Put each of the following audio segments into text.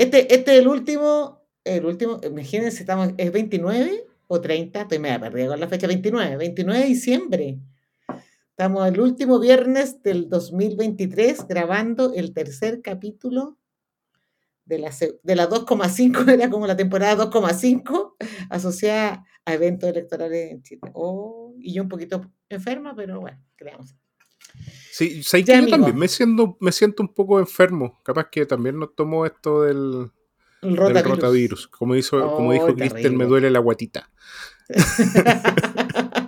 Este, este es el último, el último, imagínense, estamos, ¿es 29 o 30? Estoy media perdida con la fecha 29, 29 de diciembre. Estamos el último viernes del 2023 grabando el tercer capítulo de la, de la 2,5, era como la temporada 2,5 asociada a eventos electorales en Chile. Oh, y yo un poquito enferma, pero bueno, creamos. Sí, sé que yo también me siento, me siento un poco enfermo. Capaz que también no tomo esto del, rotavirus. Como, hizo, como dijo Cristian, me duele la guatita.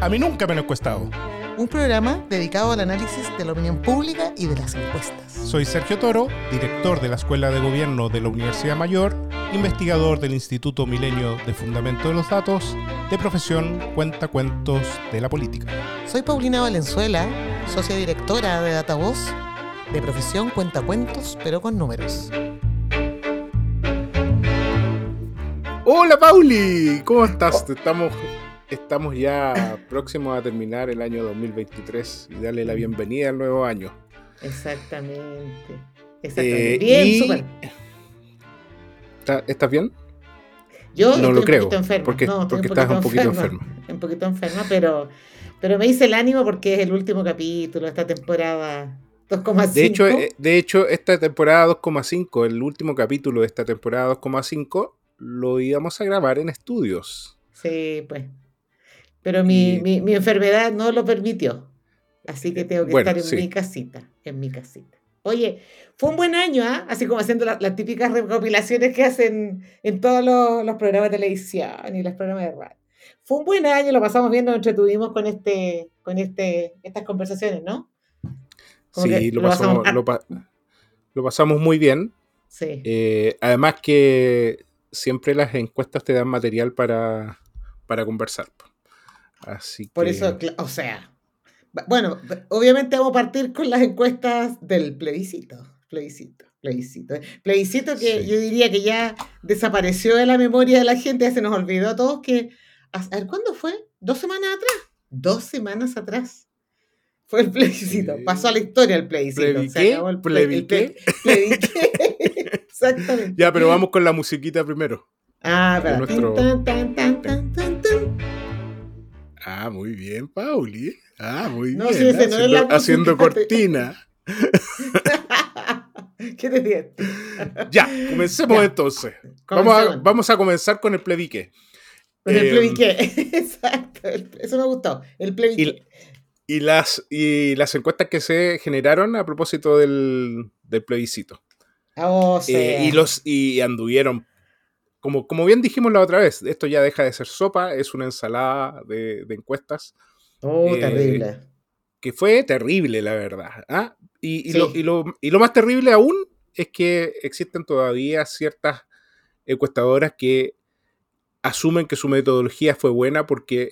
A mí nunca me lo he encuestado. Un programa dedicado al análisis de la opinión pública y de las encuestas. Soy Sergio Toro, director de la Escuela de Gobierno de la Universidad Mayor, investigador del Instituto Milenio de Fundamento de los Datos, de profesión cuenta cuentos de la política. Soy Paulina Valenzuela, socia directora de Datavoz, de profesión cuenta cuentos, pero con números. Hola Pauli, ¿cómo estás? Estamos estamos ya próximos a terminar el año 2023 y darle la bienvenida al nuevo año. Exactamente. Exactamente. bien, ¿Estás bien? Yo no lo creo. Porque, porque estás un poquito enferma. Un poquito enferma, pero, pero me hice el ánimo porque es el último capítulo de esta temporada 2,5. De hecho, eh, de hecho, esta temporada 2,5, el último capítulo de esta temporada 2,5, lo íbamos a grabar en estudios. Sí, pues. Pero mi, mi, enfermedad no lo permitió. Así que tengo que estar en mi casita, en mi casita. Oye, fue un buen año, ¿ah? Así como haciendo las típicas recopilaciones que hacen en todos los, programas de televisión y los programas de radio. Fue un buen año, lo pasamos bien, nos entretuvimos con este, con este, estas conversaciones, ¿no? sí, lo, pasamos, lo, pasamos, muy bien. Sí. Eh, además que siempre las encuestas te dan material para, para conversar. Así Por eso, o sea, bueno, obviamente vamos a partir con las encuestas del plebiscito. Plebiscito, plebiscito. Plebiscito que yo diría que ya desapareció de la memoria de la gente, ya se nos olvidó a todos que. A ver, ¿cuándo fue? ¿Dos semanas atrás? Dos semanas atrás. Fue el plebiscito. Pasó a la historia el plebiscito. Se acabó el plebiscito. Exactamente. Ya, pero vamos con la musiquita primero. Ah, pero. Nuestro... Ah, muy bien, Pauli. Ah, muy bien. haciendo, haciendo cortina. ¿Qué te? Ya, comencemos entonces. Vamos a, vamos a, comenzar con el plebique. Con el plebique, em, exacto. Eso me gustó, el plebique. Y, las, y las encuestas que se generaron a propósito del, del plebiscito. Oh, sí. Eh, y, los, y anduvieron como, como bien dijimos la otra vez, esto ya deja de ser sopa, es una ensalada de, encuestas. Oh, eh, terrible. Que fue terrible, la verdad. ¿ah? Y, lo, y, lo, y, lo, más terrible aún es que existen todavía ciertas encuestadoras que asumen que su metodología fue buena porque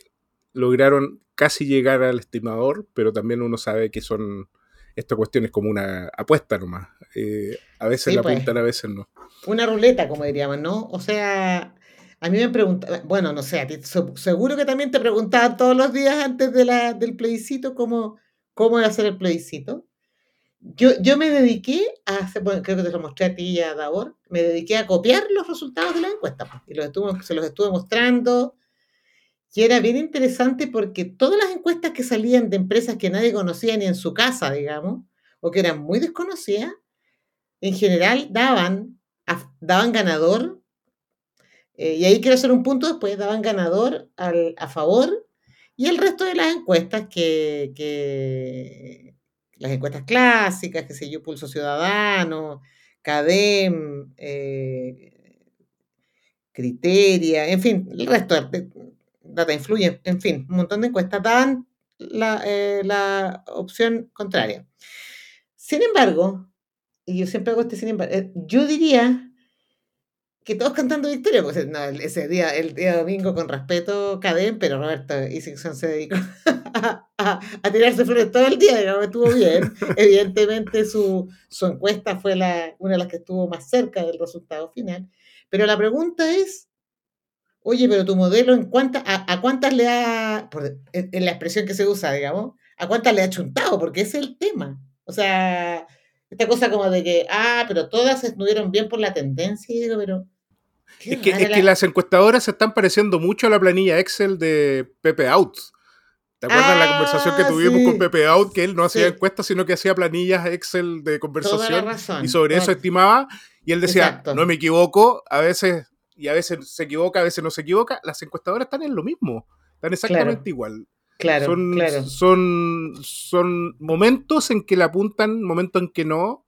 lograron casi llegar al estimador, pero también uno sabe que son esta cuestión es como una apuesta nomás. Eh, a veces la pues. apuntan, a veces no. Una ruleta, como diríamos, ¿no? O sea, a mí me preguntan, bueno, no sé, seguro que también te preguntaban todos los días antes de la, del plebiscito cómo, cómo iba a ser el plebiscito. Yo, yo me dediqué a hacer, bueno, creo que te lo mostré a ti y a Davor, me dediqué a copiar los resultados de la encuesta, pues, y los estuve, se los estuve mostrando, y era bien interesante porque todas las encuestas que salían de empresas que nadie conocía ni en su casa, digamos, o que eran muy desconocidas, en general daban, daban ganador, eh, y ahí quiero hacer un punto después, daban ganador a favor, y el resto de las encuestas que, que las encuestas clásicas, que sé yo, Pulso Ciudadano, CADEM, eh, Criteria, en fin, el resto, Data Influye, en fin, un montón de encuestas daban eh, la, opción contraria. Sin embargo, y yo siempre hago este sin embargo, eh, yo diría que todos cantando victoria, pues ese día, el día domingo, con respeto, Cadén, pero Roberto Isingson se dedicó a, tirarse flores todo el día, digamos, estuvo bien. Evidentemente su, su encuesta fue la, una de las que estuvo más cerca del resultado final. Pero la pregunta es, Oye, pero tu modelo, ¿en cuánta, a, cuántas le ha, en, la expresión que se usa, digamos, a cuántas le ha chuntado, porque ese es el tema. O sea, esta cosa como de que, ah, pero todas estuvieron bien por la tendencia, y digo, pero... Es que, es que las encuestadoras se están pareciendo mucho a la planilla Excel de Pepe Out. ¿Te acuerdas la conversación que ah, tuvimos con Pepe Out? Que él no hacía encuestas, sino que hacía planillas Excel de conversación. Y sobre eso estimaba. Y él decía, no me equivoco, a veces, y a veces se equivoca, a veces no se equivoca. Las encuestadoras están en lo mismo. Están exactamente igual. Claro, son, claro. Son, son momentos en que la apuntan, momentos en que no.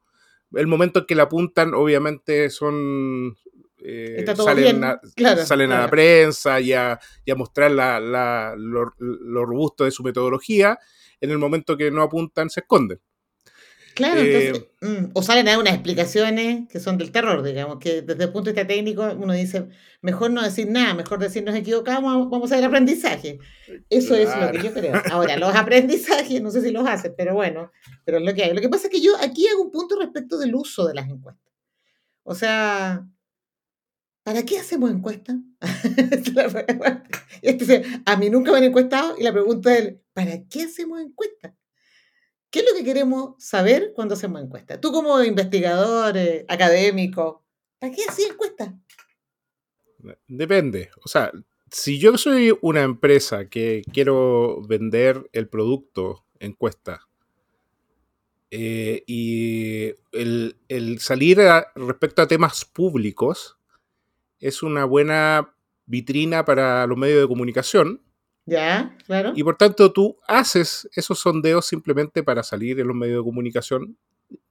El momento en que la apuntan, obviamente, son eh, salen, a, salen a, la prensa y a, mostrar la, lo, robusto de su metodología, en el momento que no apuntan se esconden. Claro, entonces, eh, mm, o salen a dar unas explicaciones que son del terror, digamos, que desde el punto de vista técnico uno dice, mejor no decir nada, mejor decir nos equivocamos, vamos a ver aprendizaje. Eso es lo que yo creo. Ahora, los aprendizajes, no sé si los hacen, pero bueno, pero es lo que hay. Lo que pasa es que yo aquí hago un punto respecto del uso de las encuestas. O sea, ¿Para qué hacemos encuestas? a mí nunca me han encuestado y la pregunta es, ¿para qué hacemos encuestas? ¿Qué es lo que queremos saber cuando hacemos encuestas? Tú como investigador, eh, académico, ¿para qué haces encuestas? Depende. O sea, si yo soy una empresa que quiero vender el producto encuesta eh, y el salir respecto a temas públicos, es una buena vitrina para los medios de comunicación. Ya, claro. Y por tanto tú haces esos sondeos simplemente para salir en los medios de comunicación,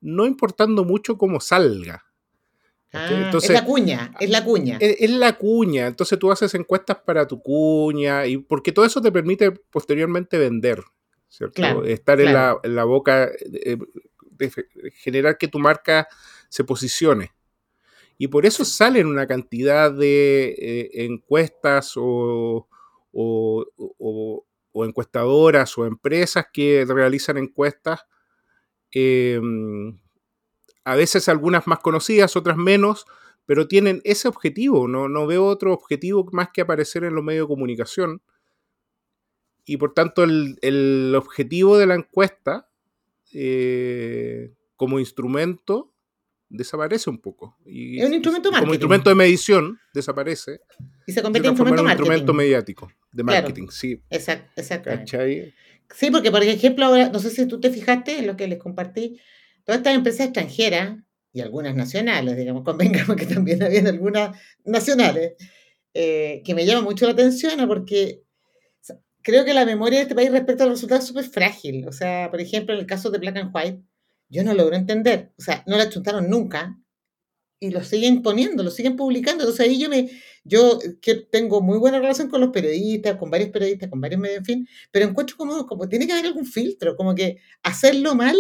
no importando mucho cómo salga. Ah, es la cuña, es la cuña. Es, la cuña, entonces tú haces encuestas para tu cuña, y porque todo eso te permite posteriormente vender, ¿cierto? Estar En, la, en, la, boca, eh, de generar que tu marca se posicione. Y por eso salen una cantidad de eh, encuestas o, encuestadoras o empresas que realizan encuestas. Em, a veces algunas más conocidas, otras menos, pero tienen ese objetivo. No, no veo otro objetivo más que aparecer en los medios de comunicación. Y por tanto, el, objetivo de la encuesta eh, como instrumento desaparece un poco. Y, es un instrumento Como instrumento de medición, desaparece. Y se convierte en instrumento, un instrumento mediático, de marketing, sí. Exacto. Sí, porque por ejemplo, ahora, no sé si tú te fijaste en lo que les compartí, todas estas empresas extranjeras y algunas nacionales, digamos, convengamos que también había algunas nacionales, eh, que me llama mucho la atención porque creo que la memoria de este país respecto a los resultados es súper frágil. O sea, por ejemplo, en el caso de Black and White, yo no logro entender. O sea, no la chuntaron nunca y lo siguen poniendo, lo siguen publicando. Entonces ahí yo me, yo que tengo muy buena relación con los periodistas, con varios periodistas, con varios medios, en fin, pero encuentro como, como tiene que haber algún filtro, como que hacerlo mal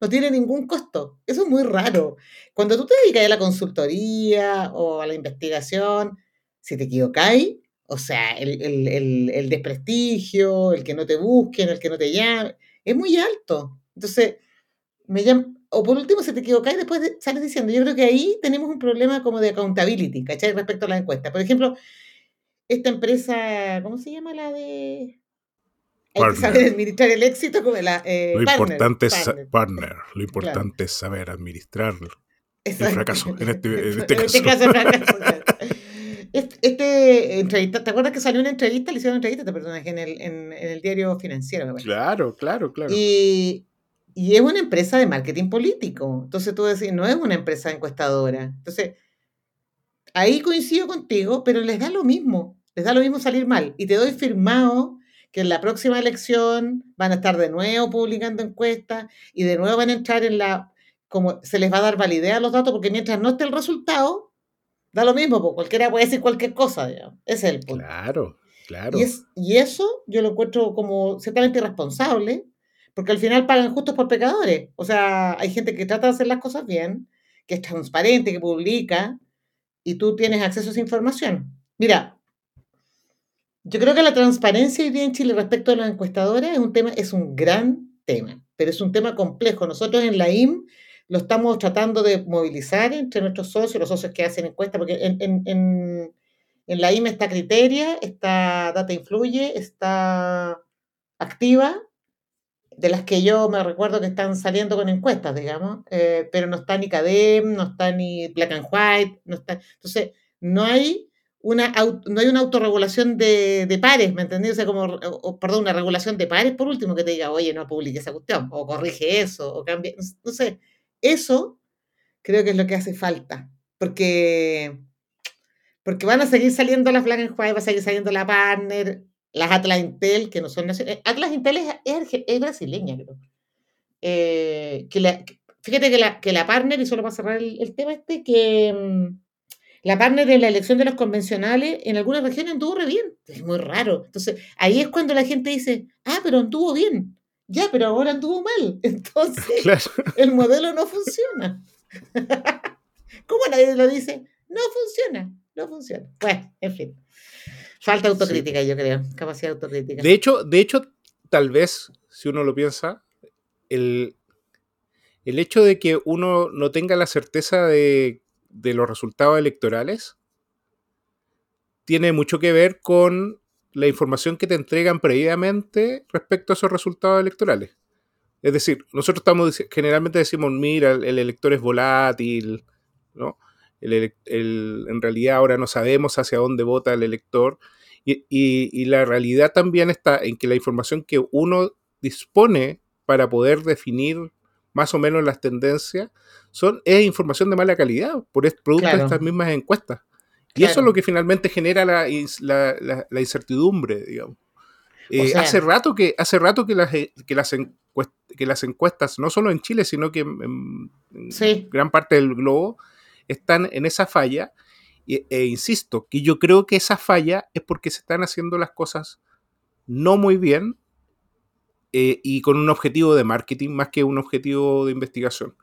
no tiene ningún costo. Eso es muy raro. Cuando tú te dedicas a la consultoría o a la investigación, si te equivocáis, o sea, el, el, el desprestigio, el que no te busquen, el que no te llamen, es muy alto. Entonces, me o por último, se te equivocas y después sales diciendo. Yo creo que ahí tenemos un problema como de accountability, ¿cachai? Respecto a la encuesta. Por ejemplo, esta empresa, ¿cómo se llama la de...? Hay que saber administrar el éxito como la... Eh, lo importante es partner. Lo importante es saber administrar el fracaso. En este, en este caso. Este, este, entrevista, ¿te acuerdas que salió una entrevista? Le hicieron una entrevista a este personaje en el, en, en el diario financiero. Claro, claro, claro. Y, y es una empresa de marketing político. Entonces tú decís, no es una empresa encuestadora. Entonces, ahí coincido contigo, pero les da lo mismo. Les da lo mismo salir mal. Y te doy firmado que en la próxima elección van a estar de nuevo publicando encuestas y de nuevo van a entrar en la, como se les va a dar validez a los datos, porque mientras no esté el resultado, da lo mismo, porque cualquiera puede decir cualquier cosa, digamos. Ese es el punto. Claro, claro. Y, es, y eso yo lo encuentro como ciertamente irresponsable, porque al final pagan justos por pecadores. O sea, hay gente que trata de hacer las cosas bien, que es transparente, que publica, y tú tienes acceso a esa información. Mira, yo creo que la transparencia hoy día en Chile respecto a las encuestadoras es un tema, es un gran tema, pero es un tema complejo. Nosotros en la IM lo estamos tratando de movilizar entre nuestros socios, los socios que hacen encuestas, porque en, en, en, en la IM está Criteria, está Data Influye, está Activa, de las que yo me recuerdo que están saliendo con encuestas, digamos, eh, pero no está ni CADEM, no está ni Black and White, no está. Entonces, no hay una, no hay una autorregulación de, de pares, ¿me entendí? O sea, como, perdón, una regulación de pares, por último, que te diga, oye, no publique esa cuestión, o corrige eso, o cambia. No sé, eso creo que es lo que hace falta, porque, porque van a seguir saliendo las Black and White, va a seguir saliendo la Partner, las Atlas Intel, que no son nacionales. Atlas Intel es, brasileña, creo. Eh, que fíjate que la, que la partner, y solo para cerrar el, tema este, que mm, la partner en la elección de los convencionales en algunas regiones anduvo re bien. Es muy raro. Entonces, ahí es cuando la gente dice, ah, pero anduvo bien. Ya, pero ahora anduvo mal. Entonces, el modelo no funciona. ¿Cómo nadie lo dice? No funciona, no funciona. Bueno, en fin. Falta autocrítica, yo creo, capacidad autocrítica. De hecho, de hecho, tal vez, si uno lo piensa, el, el hecho de que uno no tenga la certeza de, de los resultados electorales tiene mucho que ver con la información que te entregan previamente respecto a esos resultados electorales. Es decir, nosotros estamos generalmente decimos, mira, el elector es volátil, ¿no? en realidad ahora no sabemos hacia dónde vota el elector y, la realidad también está en que la información que uno dispone para poder definir más o menos las tendencias son, es información de mala calidad, por producto de estas mismas encuestas. Y eso es lo que finalmente genera la, incertidumbre, digamos. Eh, hace rato que, hace rato que las, que las, que las encuestas, no solo en Chile, sino que en, gran parte del globo, están en esa falla e, insisto, que yo creo que esa falla es porque se están haciendo las cosas no muy bien eh, y con un objetivo de marketing más que un objetivo de investigación.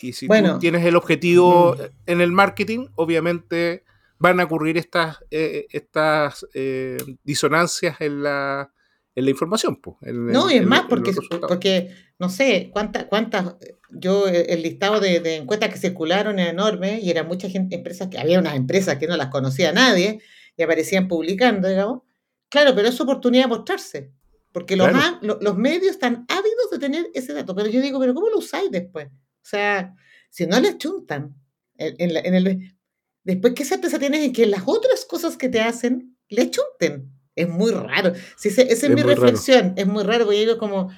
Y si tú tienes el objetivo en el marketing, obviamente van a ocurrir estas, eh, estas eh, disonancias en la, en la información. Pues, no, y es más, porque, porque no sé cuántas, cuántas, yo el listado de, encuestas que circularon era enorme y era mucha gente, empresas que había unas empresas que no las conocía nadie y aparecían publicando, digamos. Claro, pero es oportunidad de mostrarse, porque los, los medios están ávidos de tener ese dato. Pero yo digo, pero ¿cómo lo usáis después? O sea, si no les chuntan, en, en el, después, ¿qué certeza tienes en que las otras cosas que te hacen le chunten? Es muy raro. esa es, mi reflexión. Es muy raro, porque digo como,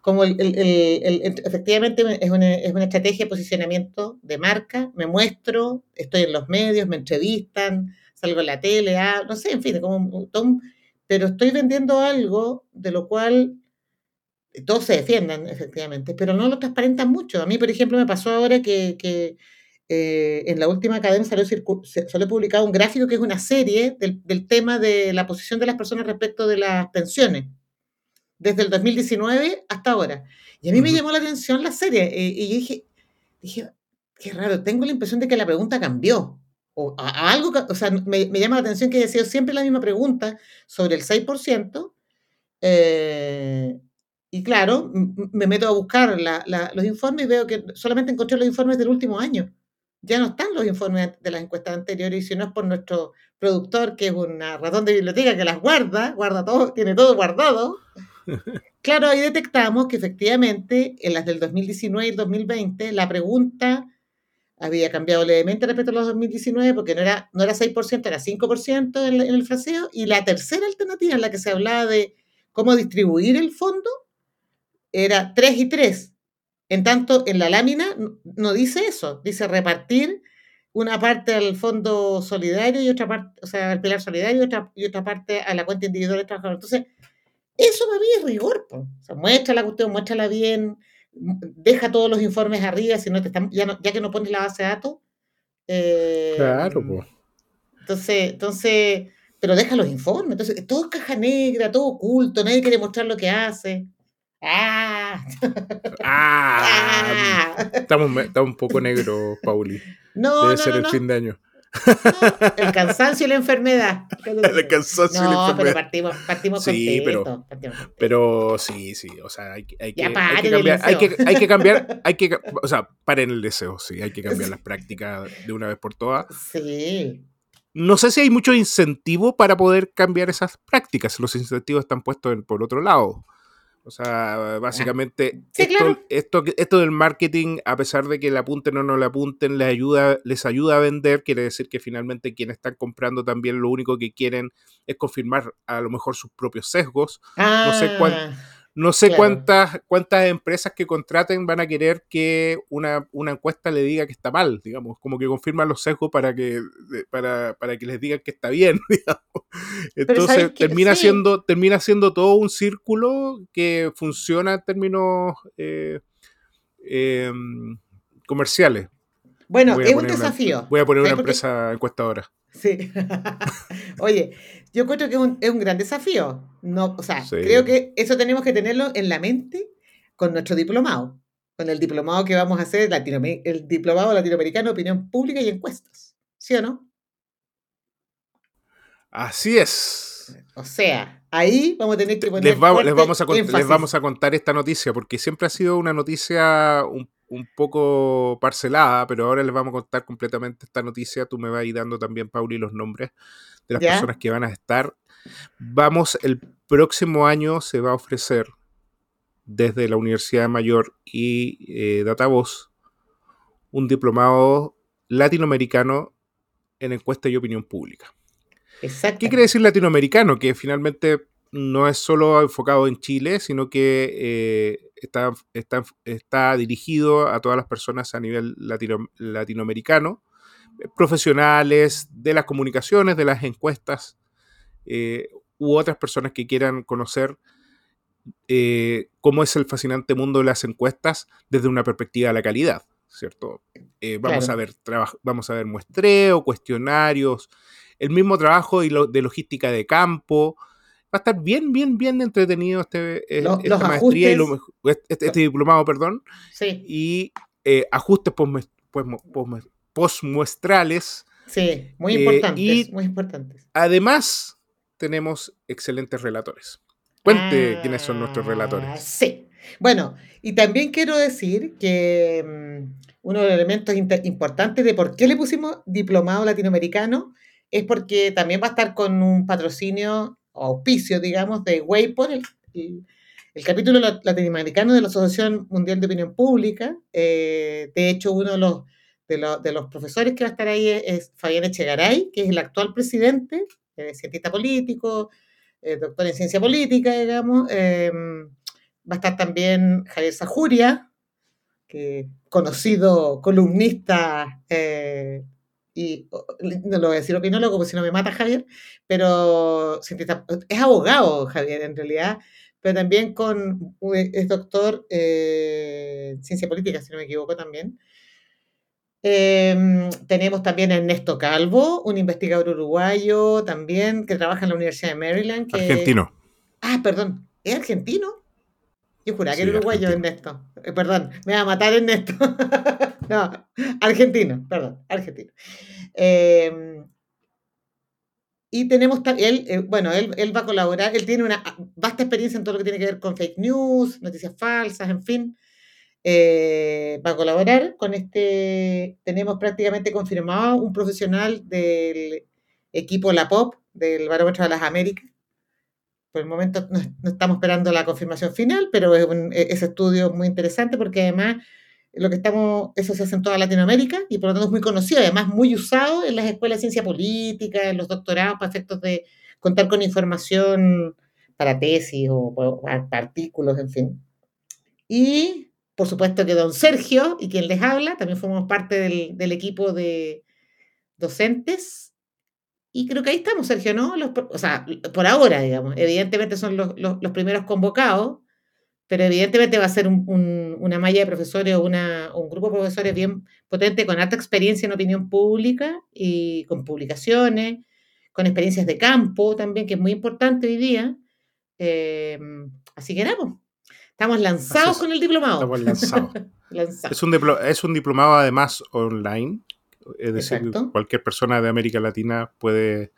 como el, efectivamente es una, es una, estrategia de posicionamiento de marca. Me muestro, estoy en los medios, me entrevistan, salgo en la tele, ah, no sé, en fin, como un pero estoy vendiendo algo de lo cual todos se defiendan, efectivamente, pero no lo transparentan mucho. A mí, por ejemplo, me pasó ahora que, que eh, en la última cadena salió, salió, publicado un gráfico que es una serie del, del, tema de la posición de las personas respecto de las pensiones, desde el 2019 hasta ahora. Y a mí me llamó la atención la serie, eh, y yo dije, dije, qué raro, tengo la impresión de que la pregunta cambió. O algo, o sea, me, me, llama la atención que he sido siempre la misma pregunta sobre el 6%. Eh, y claro, me meto a buscar los informes y veo que solamente encontré los informes del último año ya no están los informes de las encuestas anteriores y si no es por nuestro productor, que es una ratón de biblioteca que las guarda, guarda todo, tiene todo guardado. Claro, ahí detectamos que efectivamente en las del 2019 y el 2020 la pregunta había cambiado levemente respecto a los 2019 porque no era, no era 6%, era 5% en, en el fraseo. Y la tercera alternativa en la que se hablaba de cómo distribuir el fondo era 3 y 3. En tanto, en la lámina no dice eso, dice repartir una parte al fondo solidario y otra parte, o sea, al pilar solidario y otra, y otra parte a la cuenta individual de trabajador. Entonces, eso para mí es rigor. O sea, muestra la cuestión, muéstrala bien, deja todos los informes arriba, si no te están, ya, ya que no pones la base de datos. Eh, claro, pues. Entonces, entonces, pero deja los informes. Entonces, todo es caja negra, todo oculto, nadie quiere mostrar lo que hace. ¡Ah! ¡Ah! Estamos, un poco negros, Pauli. No, Debe ser el fin de año. el cansancio y la enfermedad. El cansancio y la enfermedad. pero partimos, partimos sí, pero, pero sí, sí, o sea, hay, hay, que, hay que cambiar, hay que, hay que cambiar, hay que, o sea, paren el deseo, sí, hay que cambiar las prácticas de una vez por todas. Sí. No sé si hay mucho incentivo para poder cambiar esas prácticas, los incentivos están puestos por otro lado O sea, básicamente esto, esto, del marketing, a pesar de que le apunten o no le apunten, les ayuda, les ayuda a vender, quiere decir que finalmente quienes están comprando también lo único que quieren es confirmar a lo mejor sus propios sesgos. no sé cuánto ah. No sé cuántas, cuántas empresas que contraten van a querer que una, encuesta le diga que está mal, digamos, como que confirman los sesgos para que, para, que les digan que está bien, digamos. Entonces termina, siendo, termina siendo todo un círculo que funciona en términos eh, em, comerciales. Bueno, es un desafío. voy a poner una empresa encuestadora. Sí. Oye, yo creo que es un, es un, gran desafío. No, o sea, creo que eso tenemos que tenerlo en la mente con nuestro diplomado, con el diplomado que vamos a hacer, el diplomado latinoamericano de opinión pública y encuestas. ¿Sí o no? Así es. O sea, ahí vamos a tener que poner. Les, vamos, les vamos, a, les vamos a contar esta noticia, porque siempre ha sido una noticia un un poco parcelada, pero ahora les vamos a contar completamente esta noticia. Tú me vas a ir dando también, Pauli, los nombres de las personas que van a estar. Vamos, el próximo año se va a ofrecer desde la Universidad Mayor y eh, Datavoz un diplomado latinoamericano en encuesta y opinión pública. Exacto. ¿Qué quiere decir latinoamericano? Que finalmente no es solo enfocado en Chile, sino que eh, está, está, dirigido a todas las personas a nivel latinoamericano, eh, profesionales de las comunicaciones, de las encuestas, eh, u otras personas que quieran conocer cómo es el fascinante mundo de las encuestas desde una perspectiva de la calidad, ¿cierto? vamos, a ver vamos a ver muestreo, cuestionarios, el mismo trabajo de logística de campo, va a estar bien, bien, bien entretenido este, eh, esta maestría y este, este, diplomado, perdón. Sí. Y eh, ajustes postmuestrales. Sí, muy eh, importantes, muy importantes. Además, tenemos excelentes relatores. Cuente quiénes son nuestros relatores. Ah, sí. Bueno, y también quiero decir que mm, uno de los elementos importantes de por qué le pusimos diplomado latinoamericano es porque también va a estar con un patrocinio auspicio, digamos, de Wayport, el, el, capítulo latinoamericano de la Asociación Mundial de Opinión Pública. Eh, de hecho, uno de los, de, los profesores que va a estar ahí es, Fabián Echegaray, que es el actual presidente, eh, cientista político, eh, doctor en ciencia política, digamos. Em, va a estar también Javier Sajuria, que conocido columnista y no lo voy a decir opinólogo porque si no me mata Javier, pero es abogado Javier en realidad, pero también con, es doctor eh, en ciencia política, si no me equivoco también. Em, tenemos también a Ernesto Calvo, un investigador uruguayo también que trabaja en la Universidad de Maryland. argentino. Ah, perdón, ¿es argentino? Yo juraba que era uruguayo Ernesto. Eh, perdón, me va a matar Ernesto. no, argentino, perdón, argentino. Em, y tenemos él, eh, bueno, él, él, va a colaborar, él tiene una vasta experiencia en todo lo que tiene que ver con fake news, noticias falsas, en fin. Eh, va a colaborar con este, tenemos prácticamente confirmado un profesional del equipo La Pop, del Barómetro de las Américas. Por el momento no, estamos esperando la confirmación final, pero es un, e, ese estudio muy interesante porque además lo que estamos, eso se hace en toda Latinoamérica y por lo tanto es muy conocido, además muy usado en las escuelas de ciencia política, en los doctorados para efectos de contar con información para tesis o, para artículos, en fin. Y por supuesto que don Sergio y quien les habla, también formamos parte del, equipo de docentes. Y creo que ahí estamos, Sergio, ¿no? o sea, por ahora, digamos. Evidentemente son los, los primeros convocados, pero evidentemente va a ser una malla de profesores o un grupo de profesores bien potente, con alta experiencia en opinión pública y con publicaciones, con experiencias de campo también, que es muy importante hoy día. Em, así que nada, pues, estamos lanzados con el diplomado. Estamos lanzados. Es, un es un diplomado además online, es decir, cualquier persona de América Latina puede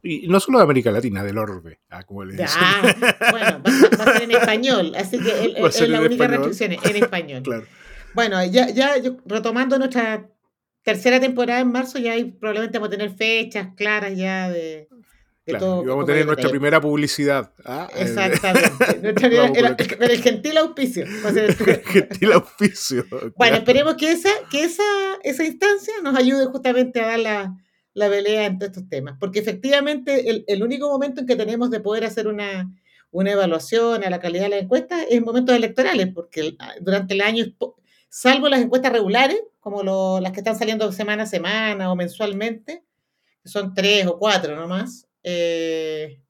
y no solo de América Latina, del orbe, ah, como le dicen. bueno, va, a ser en español, así que es la única restricción, en español. claro. Bueno, ya, ya retomando nuestra tercera temporada en marzo, ya hay, probablemente vamos a tener fechas claras ya de, Claro, vamos a tener nuestra primera publicidad. ¿ah? Exactamente. con el gentil auspicio. el gentil auspicio. Bueno, esperemos que esa, que esa, esa instancia nos ayude justamente a dar la, la pelea entre estos temas. Porque efectivamente el, el, único momento en que tenemos de poder hacer una, una evaluación a la calidad de la encuesta es en momentos electorales, porque durante el año, salvo las encuestas regulares, como lo, las que están saliendo semana a semana o mensualmente, que son tres o cuatro nomás, eh,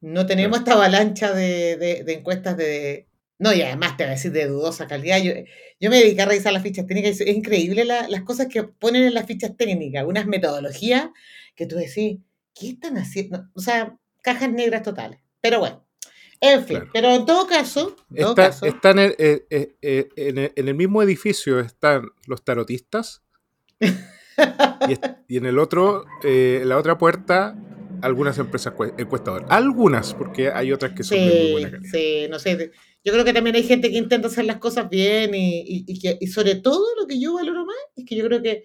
no tenemos esta avalancha de, encuestas de... No, y además te voy a decir de dudosa calidad. Yo, yo me dediqué a revisar las fichas técnicas y es increíble las cosas que ponen en las fichas técnicas, unas metodologías que tú decís, ¿qué están haciendo? O sea, cajas negras totales. Pero bueno, en fin, pero en todo caso... están eh, eh, en, el, mismo edificio están los tarotistas y, en el otro, en la otra puerta, algunas empresas encuestadoras. Algunas, porque hay otras que son de muy buena calidad. Sí, no sé. Yo creo que también hay gente que intenta hacer las cosas bien y, y, que, y sobre todo lo que yo valoro más es que yo creo que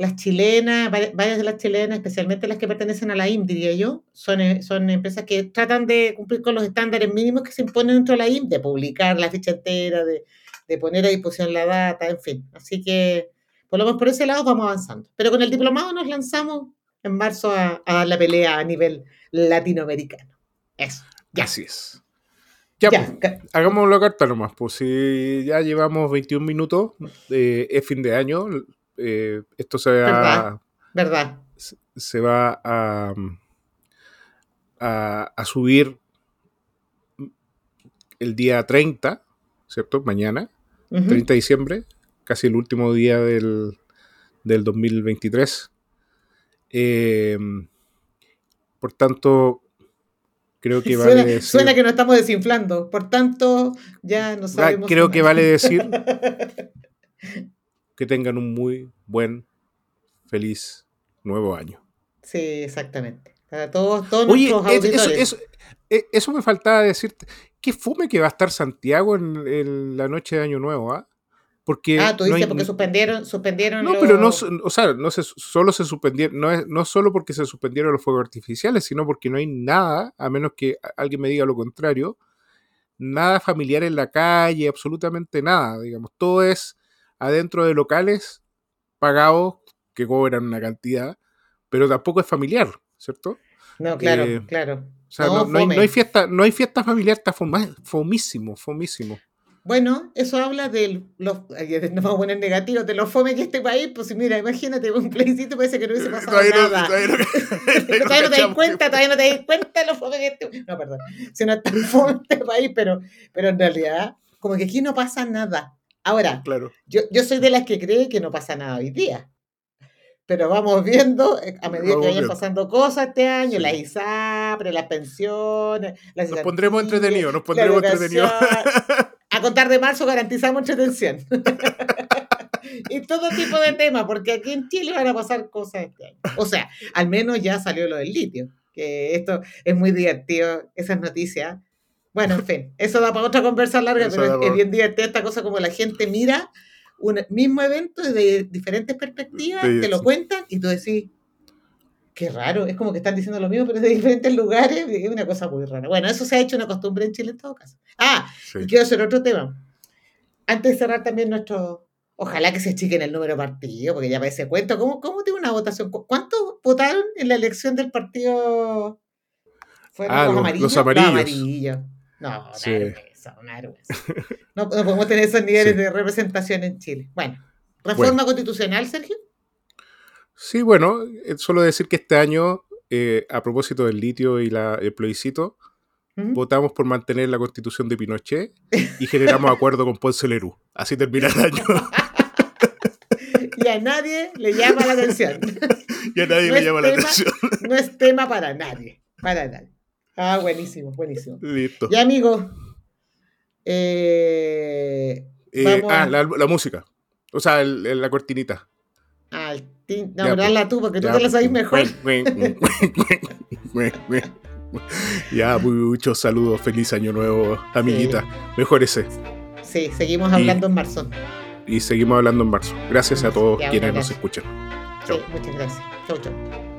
las chilenas, varias de las chilenas, especialmente las que pertenecen a la IM, diría yo, son, eh, son empresas que tratan de cumplir con los estándares mínimos que se imponen dentro de la IM, de publicar la ficha entera, de, de poner a disposición la data, en fin. Así que, por lo menos por ese lado, vamos avanzando. Pero con el diplomado nos lanzamos en marzo a, dar la pelea a nivel latinoamericano. Eso. Ya. Así es. Ya, pues, hagamos la carta nomás, pues si ya llevamos 21 minutos, eh, es fin de año, eh, esto se va, ¿Verdad? Se, va a, a, subir el día 30, ¿cierto? Mañana, 30 de diciembre, casi el último día del, del 2023. Em, por tanto, creo que vale decir. Suena que nos estamos desinflando. Por tanto, ya no sabemos. creo que vale decir que tengan un muy buen, feliz nuevo año. Sí, exactamente. Para todos, todos nuestros auditores. E, eso, me faltaba decirte. Qué fume que va a estar Santiago en, la noche de Año Nuevo, ¿ah? Porque ah, tú dices porque suspendieron, suspendieron No, pero no, o sea, no se, solo se suspendieron, no es no solo porque se suspendieron los fuegos artificiales, sino porque no hay nada, a menos que alguien me diga lo contrario, nada familiar en la calle, absolutamente nada, digamos, todo es adentro de locales pagados que cobran una cantidad, pero tampoco es familiar, ¿cierto? No, claro, eh, claro. O sea, no, hay, fiesta, no hay fiesta familiar, está fomísimo, fomísimo. Bueno, eso habla de los, no vamos a poner negativos, de los fome que este país, pues mira, imagínate, un plebiscito parece que no hubiese pasado nada. todavía, no, te das cuenta, todavía no te das cuenta de los fome que este, no, perdón, si no está fome este país, pero, pero en realidad, como que aquí no pasa nada. Ahora, claro. yo, yo soy de las que cree que no pasa nada hoy día. Pero vamos viendo, eh, a medida que vayan pasando cosas este año, las ISAPRE, las pensiones, las Nos pondremos entretenidos, nos pondremos entretenidos. A contar de marzo garantizamos entretención. y todo tipo de temas, porque aquí en Chile van a pasar cosas este año. O sea, al menos ya salió lo del litio, que esto es muy divertido, esas noticias bueno, en fin, eso da para otra conversa larga, pero es, bien divertida esta cosa como la gente mira un mismo evento desde diferentes perspectivas, te lo cuentan y tú decís, qué raro, es como que están diciendo lo mismo, pero de diferentes lugares, es una cosa muy rara. Bueno, eso se ha hecho una costumbre en Chile en todo caso. Ah, y quiero hacer otro tema. Antes de cerrar también nuestro, ojalá que se chiquen el número de partido, porque ya parece cuento, ¿cómo, cómo tiene una votación? ¿Cuántos votaron en la elección del partido? ¿Fueron ah, los, amarillos? Los amarillos. No, una No, podemos tener esos niveles de representación en Chile. Bueno, ¿reforma constitucional, Sergio? Sí, bueno, eh, solo decir que este año, eh, a propósito del litio y la, el plebiscito, votamos por mantener la constitución de Pinochet y generamos acuerdo con Ponce Lerú. Así termina el año. y a nadie le llama la atención. y a nadie le llama la atención. No es tema para nadie, para nadie. Ah, buenísimo, buenísimo. Listo. Y amigos, eh, eh ah, la, música. O sea, la cortinita. El no, pero hazla tú, porque tú te la sabes mejor. ya, muchos saludos. Feliz año nuevo, amiguita. Mejor ese. Sí, seguimos hablando en marzo. Y seguimos hablando en marzo. Gracias a todos quienes nos escuchan. Sí, muchas gracias. Chau, chau.